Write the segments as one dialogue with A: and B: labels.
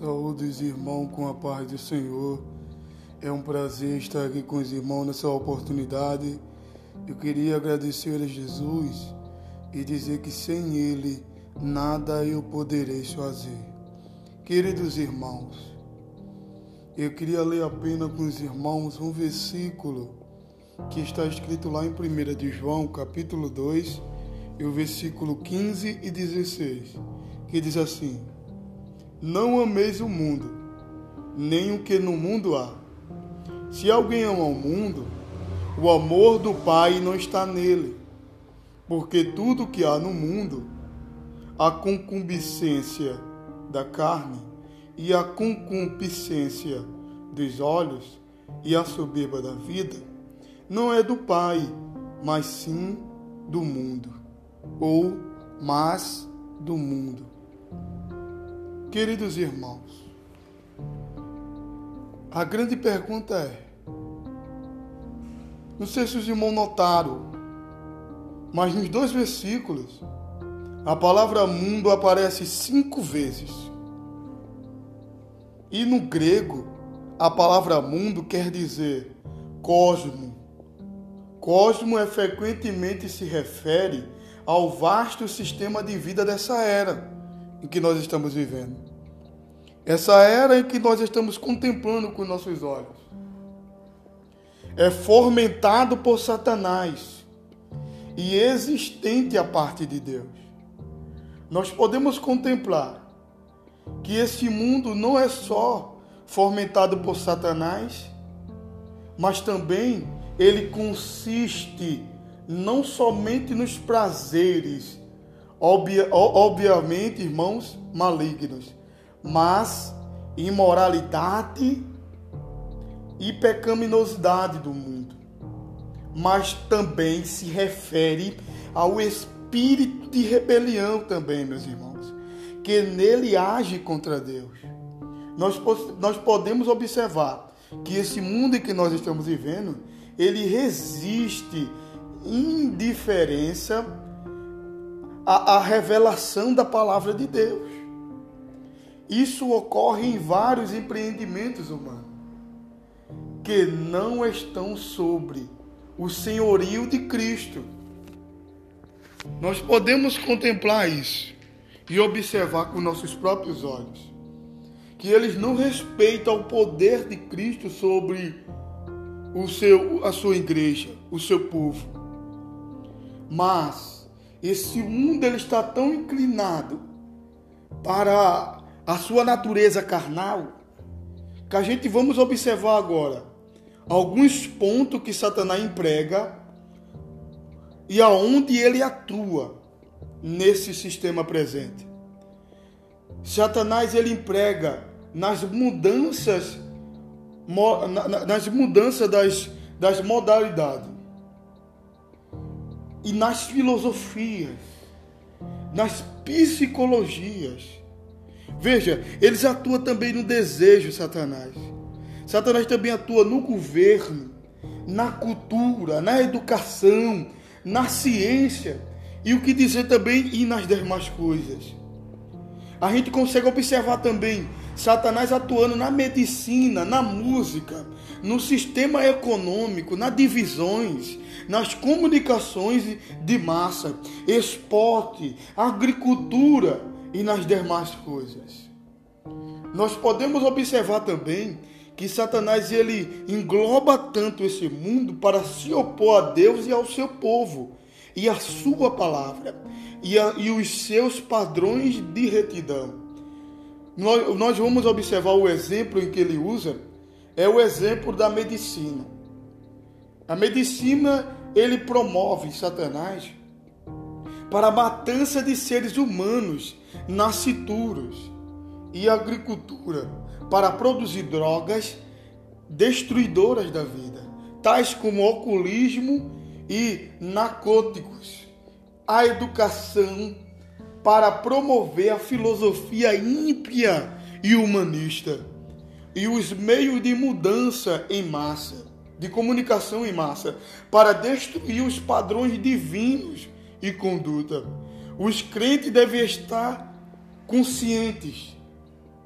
A: Saúdes, irmão, com a paz do Senhor. É um prazer estar aqui com os irmãos nessa oportunidade. Eu queria agradecer a Jesus e dizer que sem Ele nada eu poderei fazer. Queridos irmãos, eu queria ler apenas com os irmãos um versículo que está escrito lá em 1 de João, capítulo 2, e o versículo 15 e 16, que diz assim: Não ameis o mundo, nem o que no mundo há. Se alguém ama o mundo, o amor do Pai não está nele, porque tudo que há no mundo, a concupiscência da carne e a concupiscência dos olhos e a soberba da vida, não é do Pai, mas sim do mundo, ou mais do mundo. Queridos irmãos, a grande pergunta é: não sei se os irmãos notaram, mas nos dois versículos, a palavra mundo aparece cinco vezes. E no grego, a palavra mundo quer dizer cosmo, Cosmo é frequentemente se refere ao vasto sistema de vida dessa era em que nós estamos vivendo. Essa era em que nós estamos contemplando com nossos olhos. É fomentado por Satanás e existente a parte de Deus. Nós podemos contemplar que esse mundo não é só fomentado por Satanás, mas também ele consiste não somente nos prazeres, obvia, obviamente, irmãos, malignos, mas imoralidade e pecaminosidade do mundo. Mas também se refere ao espírito de rebelião também, meus irmãos, que nele age contra Deus. Nós, nós podemos observar que esse mundo em que nós estamos vivendo, ele resiste indiferença à, à revelação da palavra de Deus. Isso ocorre em vários empreendimentos humanos que não estão sobre o senhorio de Cristo. Nós podemos contemplar isso e observar com nossos próprios olhos que eles não respeitam o poder de Cristo sobre o seu, a sua igreja, o seu povo. Mas esse mundo ele está tão inclinado para a sua natureza carnal que a gente vamos observar agora alguns pontos que Satanás emprega e aonde ele atua nesse sistema presente. Satanás ele emprega nas mudanças nas mudanças das, das modalidades e nas filosofias, nas psicologias. Veja, eles atuam também no desejo, Satanás. Satanás também atua no governo, na cultura, na educação, na ciência e o que dizer também e nas demais coisas. A gente consegue observar também Satanás atuando na medicina, na música, no sistema econômico, nas divisões, nas comunicações de massa, esporte, agricultura e nas demais coisas. Nós podemos observar também que Satanás ele engloba tanto esse mundo para se opor a Deus e ao seu povo e a sua palavra e, a, e os seus padrões de retidão nós, nós vamos observar o exemplo em que ele usa, é o exemplo da medicina. A medicina, ele promove Satanás para a matança de seres humanos, nascituros e agricultura, para produzir drogas destruidoras da vida, tais como oculismo e narcóticos. A educação para promover a filosofia ímpia e humanista e os meios de mudança em massa, de comunicação em massa, para destruir os padrões divinos e conduta. Os crentes devem estar conscientes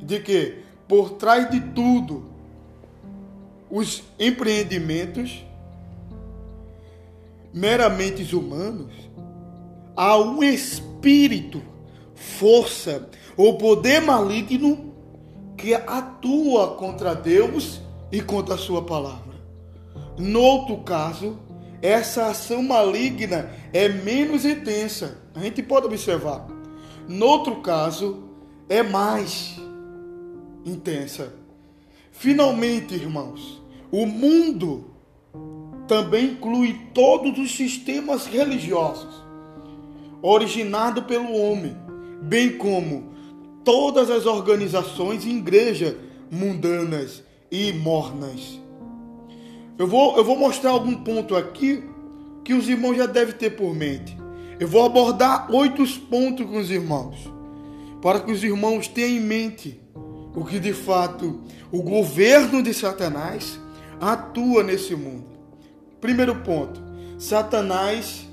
A: de que por trás de tudo os empreendimentos meramente humanos, há um espírito, força ou poder maligno que atua contra Deus e contra a sua palavra. No outro caso, essa ação maligna é menos intensa. A gente pode observar. No outro caso, é mais intensa. Finalmente, irmãos, o mundo também inclui todos os sistemas religiosos originados pelo homem, bem como todas as organizações e igrejas mundanas e mornas. Eu vou, eu vou mostrar algum ponto aqui que os irmãos já devem ter por mente. Eu vou abordar oito pontos com os irmãos, para que os irmãos tenham em mente o que de fato o governo de Satanás atua nesse mundo. Primeiro ponto: Satanás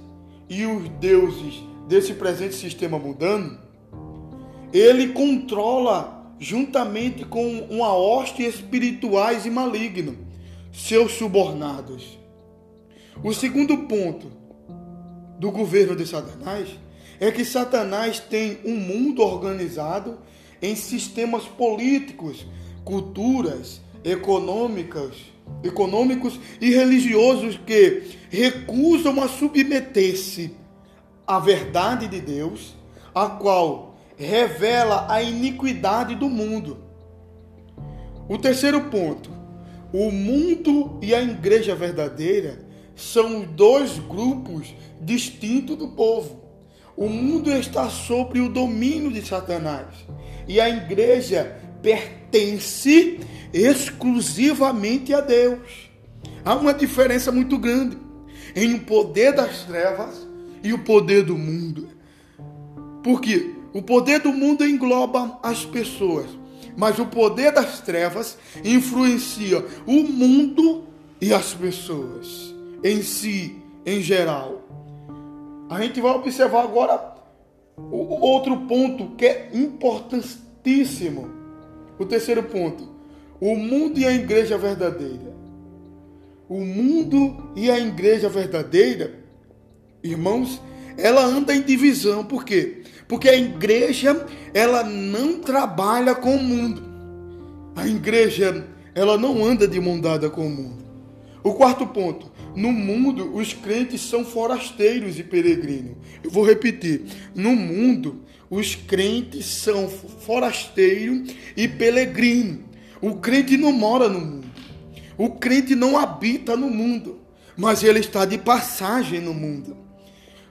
A: e os deuses desse presente sistema mundano, ele controla juntamente com uma hoste espirituais e maligno seus subornados. O segundo ponto do governo de Satanás é que Satanás tem um mundo organizado em sistemas políticos, culturas, econômicas, econômicos e religiosos que recusam a submeter-se à verdade de Deus, a qual revela a iniquidade do mundo. O terceiro ponto, o mundo e a igreja verdadeira são dois grupos distintos do povo. O mundo está sob o domínio de Satanás e a igreja pertence exclusivamente a Deus. Há uma diferença muito grande em o poder das trevas e o poder do mundo. Porque o poder do mundo engloba as pessoas, mas o poder das trevas influencia o mundo e as pessoas em si, em geral. A gente vai observar agora o outro ponto que é importantíssimo. O terceiro ponto: o mundo e a igreja verdadeira. O mundo e a igreja verdadeira, irmãos, ela anda em divisão, por quê? Porque a igreja, ela não trabalha com o mundo. A igreja, ela não anda de mão dada com o mundo. O quarto ponto, no mundo, os crentes são forasteiros e peregrinos. Eu vou repetir. No mundo, os crentes são forasteiros e peregrinos. O crente não mora no mundo. O crente não habita no mundo, mas ele está de passagem no mundo.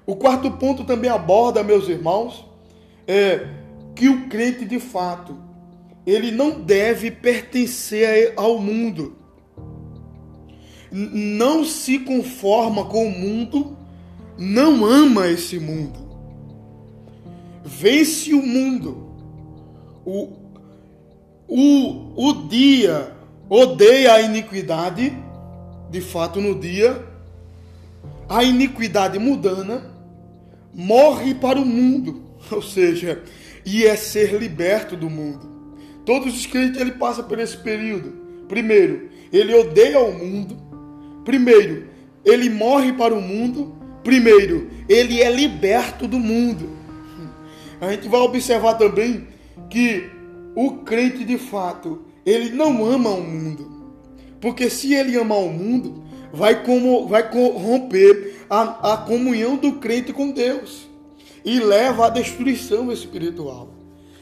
A: O quarto ponto também aborda, meus irmãos, é que o crente de fato, ele não deve pertencer ao mundo não se conforma com o mundo, não ama esse mundo. Vence o mundo. O, o, o dia odeia a iniquidade, de fato, no dia, a iniquidade mudana morre para o mundo, ou seja, e é ser liberto do mundo. Todos os crentes ele passa por esse período. Primeiro, ele odeia o mundo, Primeiro, ele morre para o mundo. Primeiro, ele é liberto do mundo. A gente vai observar também que o crente de fato, ele não ama o mundo. Porque se ele amar o mundo, vai, como, vai corromper a, a comunhão do crente com Deus e leva à destruição espiritual.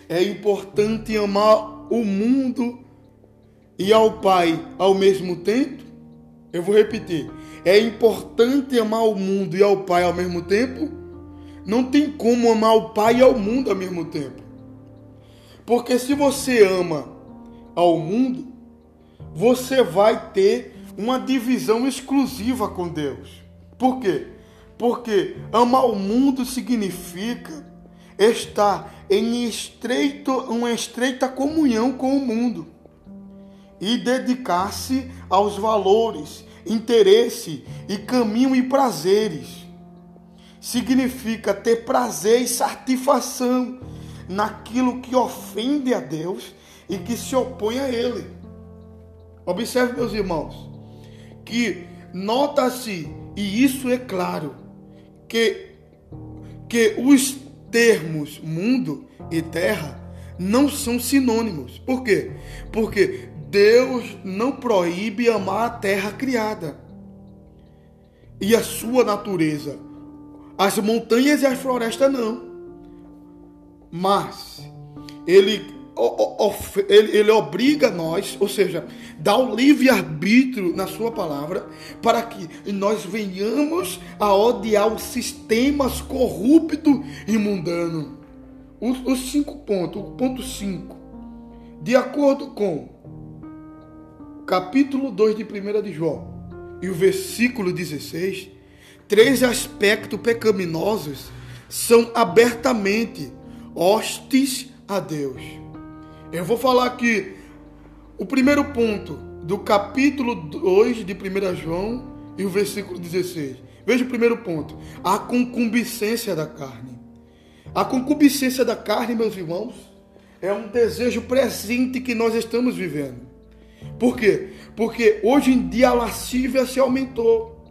A: É importante amar o mundo e ao Pai ao mesmo tempo eu vou repetir. É importante amar o mundo e ao Pai ao mesmo tempo? Não tem como amar o Pai e ao mundo ao mesmo tempo. Porque se você ama ao mundo, você vai ter uma divisão exclusiva com Deus. Por quê? Porque amar o mundo significa estar em estreito, uma estreita comunhão com o mundo e dedicar-se aos valores, interesse e caminho e prazeres. Significa ter prazer e satisfação naquilo que ofende a Deus e que se opõe a ele. Observe, meus irmãos, que nota-se, e isso é claro, que, que os termos mundo e terra não são sinônimos. Por quê? Porque Deus não proíbe amar a terra criada e a sua natureza. As montanhas e as florestas não. Mas ele, ele, ele obriga nós, ou seja, dá o livre-arbítrio na sua palavra, para que nós venhamos a odiar os sistemas corrupto e mundano. Os, os cinco pontos, o ponto 5. De acordo com capítulo 2 de 1 de João e o versículo 16, três aspectos pecaminosos são abertamente hostes a Deus. Eu vou falar aqui o primeiro ponto do capítulo 2 de 1 João e o versículo 16. Veja o primeiro ponto: a concupiscência da carne. A concupiscência da carne, meus irmãos, é um desejo presente que nós estamos vivendo. Por quê? Porque hoje em dia a lascívia se aumentou.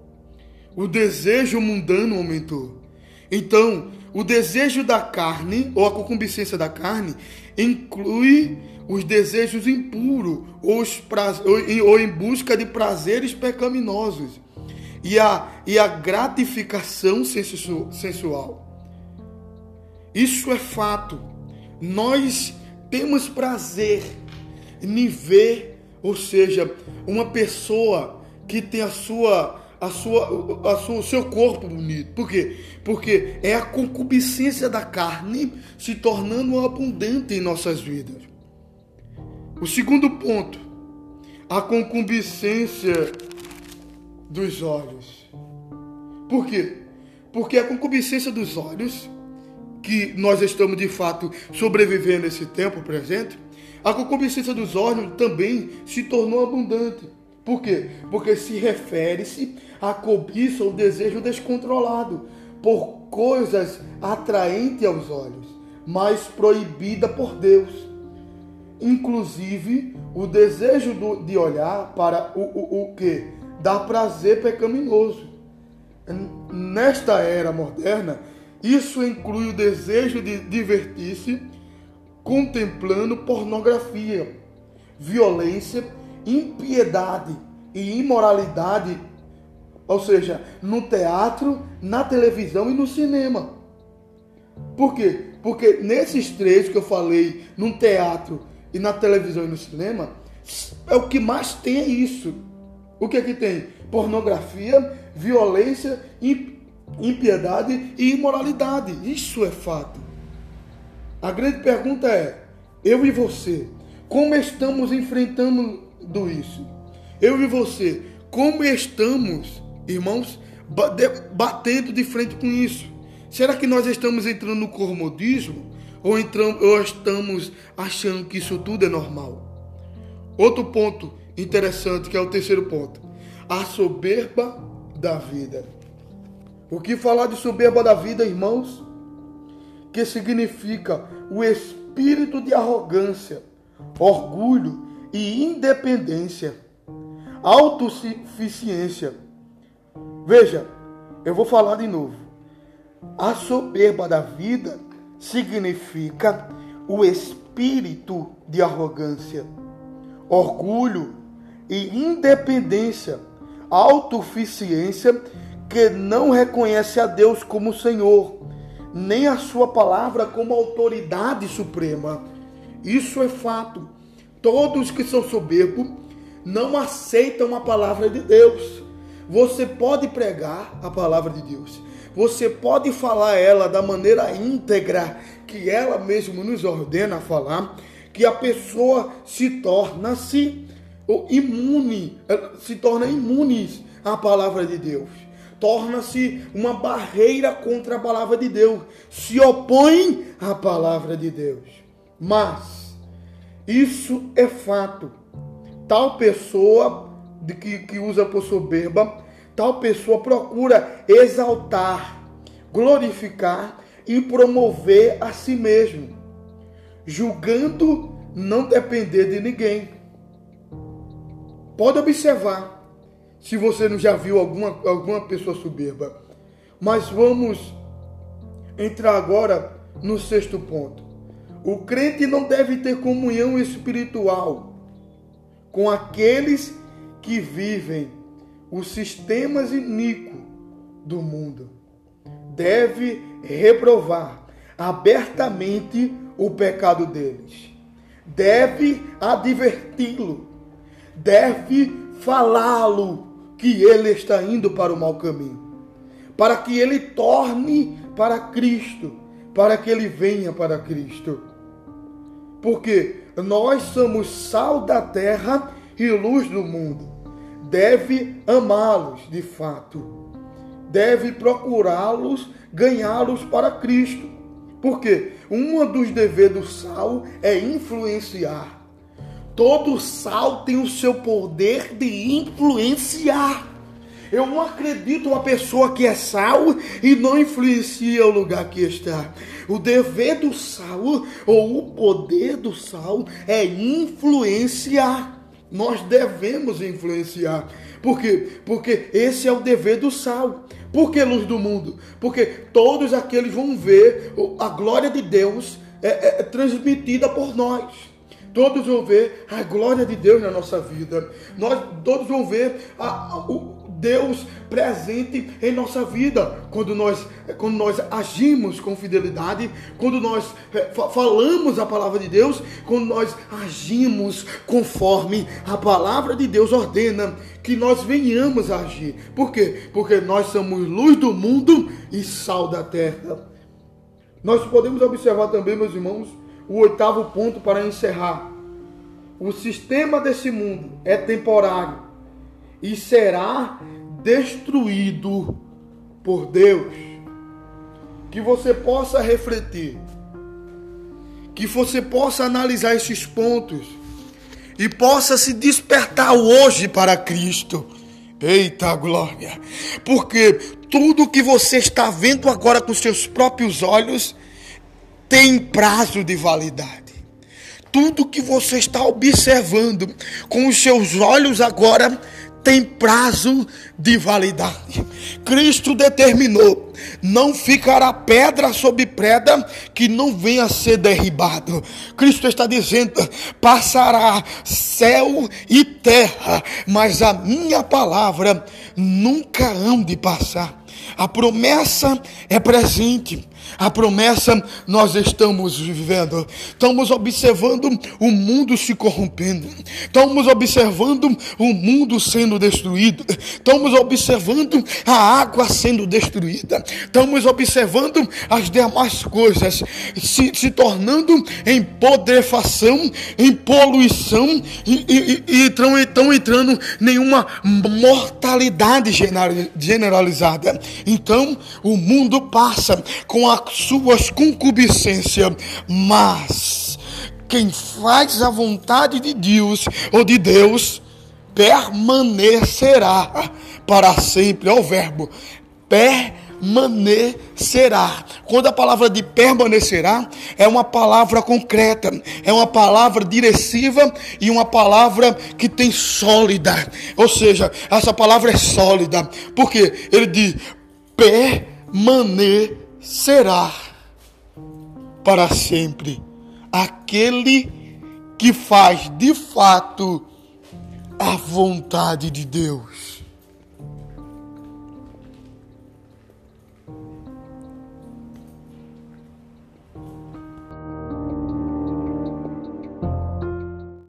A: O desejo mundano aumentou. Então, o desejo da carne, ou a concupiscência da carne, inclui os desejos impuros ou, ou em busca de prazeres pecaminosos e a, e a gratificação sensual. Isso é fato. Nós temos prazer em ver, ou seja, uma pessoa que tem a sua a sua, a sua, o seu corpo bonito. Por quê? Porque é a concupiscência da carne se tornando abundante em nossas vidas. O segundo ponto, a concupiscência dos olhos. Por quê? Porque a concupiscência dos olhos, que nós estamos de fato sobrevivendo nesse tempo presente, a concupiscência dos olhos também se tornou abundante. Por quê? Porque se refere-se à cobiça ou desejo descontrolado por coisas atraentes aos olhos, mas proibida por Deus. Inclusive, o desejo do, de olhar para o, o, o que? Dar prazer pecaminoso. Nesta era moderna, isso inclui o desejo de divertir-se contemplando pornografia, violência impiedade e imoralidade, ou seja, no teatro, na televisão e no cinema. Por quê? Porque nesses três que eu falei, no teatro e na televisão e no cinema, é o que mais tem é isso. O que é que tem? Pornografia, violência, impiedade e imoralidade. Isso é fato. A grande pergunta é: eu e você, como estamos enfrentando do isso. Eu e você, como estamos, irmãos, batendo de frente com isso? Será que nós estamos entrando no comodismo ou, entramos, ou estamos achando que isso tudo é normal? Outro ponto interessante, que é o terceiro ponto, a soberba da vida. O que falar de soberba da vida, irmãos? Que significa o espírito de arrogância, orgulho e independência, autossuficiência. Veja, eu vou falar de novo. A soberba da vida significa o espírito de arrogância, orgulho e independência, autossuficiência que não reconhece a Deus como Senhor, nem a sua palavra como autoridade suprema. Isso é fato. Todos que são soberbos não aceitam a palavra de Deus. Você pode pregar a palavra de Deus. Você pode falar ela da maneira íntegra que ela mesmo nos ordena falar, que a pessoa se torna-se imune, se torna imune à palavra de Deus. Torna-se uma barreira contra a palavra de Deus, se opõe à palavra de Deus. Mas isso é fato. Tal pessoa de que, que usa por soberba, tal pessoa procura exaltar, glorificar e promover a si mesmo, julgando não depender de ninguém. Pode observar, se você não já viu alguma, alguma pessoa soberba. Mas vamos entrar agora no sexto ponto. O crente não deve ter comunhão espiritual com aqueles que vivem os sistemas iníquos do mundo. Deve reprovar abertamente o pecado deles. Deve adverti-lo. Deve falá-lo que ele está indo para o mau caminho. Para que ele torne para Cristo. Para que ele venha para Cristo. Porque nós somos sal da terra e luz do mundo. Deve amá-los de fato. Deve procurá-los, ganhá-los para Cristo. Porque um dos deveres do sal é influenciar. Todo sal tem o seu poder de influenciar. Eu não acredito uma pessoa que é sal e não influencia o lugar que está. O dever do sal ou o poder do sal é influenciar. Nós devemos influenciar. Por quê? Porque esse é o dever do sal. Por que luz do mundo? Porque todos aqueles vão ver a glória de Deus é, é, é transmitida por nós. Todos vão ver a glória de Deus na nossa vida. Nós todos vão ver a, a, Deus presente em nossa vida. Quando nós, quando nós agimos com fidelidade, quando nós é, falamos a palavra de Deus, quando nós agimos conforme a palavra de Deus ordena que nós venhamos a agir. Por quê? Porque nós somos luz do mundo e sal da terra. Nós podemos observar também, meus irmãos, o oitavo ponto para encerrar. O sistema desse mundo é temporário e será destruído por Deus. Que você possa refletir, que você possa analisar esses pontos e possa se despertar hoje para Cristo. Eita glória! Porque tudo que você está vendo agora com seus próprios olhos tem prazo de validade. Tudo que você está observando com os seus olhos agora tem prazo de validade. Cristo determinou: não ficará pedra sobre pedra que não venha a ser derribado. Cristo está dizendo: passará céu e terra, mas a minha palavra nunca hão de passar. A promessa é presente. A promessa nós estamos vivendo. Estamos observando o mundo se corrompendo. Estamos observando o mundo sendo destruído. Estamos observando a água sendo destruída. Estamos observando as demais coisas se, se tornando em podrefação, em poluição e, e, e estão, estão entrando nenhuma mortalidade generalizada. Então o mundo passa com a suas concupiscências, mas quem faz a vontade de Deus ou de Deus permanecerá para sempre. É o verbo permanecerá. Quando a palavra de permanecerá é uma palavra concreta, é uma palavra directiva e uma palavra que tem sólida. Ou seja, essa palavra é sólida. Porque ele diz permanecerá será para sempre aquele que faz de fato a vontade de Deus.